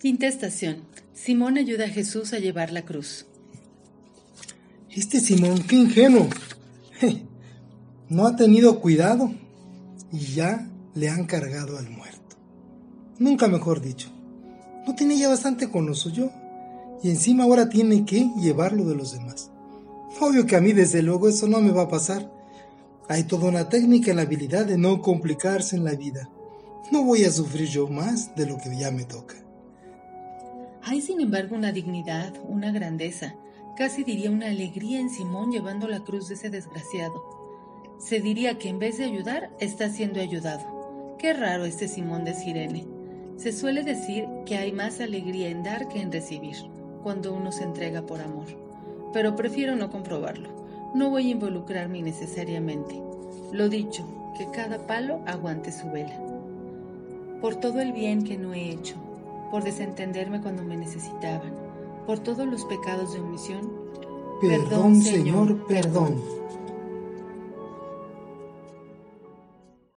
Quinta estación. Simón ayuda a Jesús a llevar la cruz. Este Simón, qué ingenuo. No ha tenido cuidado y ya le han cargado al muerto. Nunca mejor dicho. No tiene ya bastante con lo suyo y encima ahora tiene que llevarlo de los demás. Obvio que a mí desde luego eso no me va a pasar. Hay toda una técnica en la habilidad de no complicarse en la vida. No voy a sufrir yo más de lo que ya me toca. Hay sin embargo una dignidad, una grandeza, casi diría una alegría en Simón llevando la cruz de ese desgraciado. Se diría que en vez de ayudar, está siendo ayudado. Qué raro este Simón de Sirene. Se suele decir que hay más alegría en dar que en recibir, cuando uno se entrega por amor. Pero prefiero no comprobarlo. No voy a involucrarme innecesariamente. Lo dicho, que cada palo aguante su vela. Por todo el bien que no he hecho, por desentenderme cuando me necesitaban, por todos los pecados de omisión. Perdón, Señor, perdón.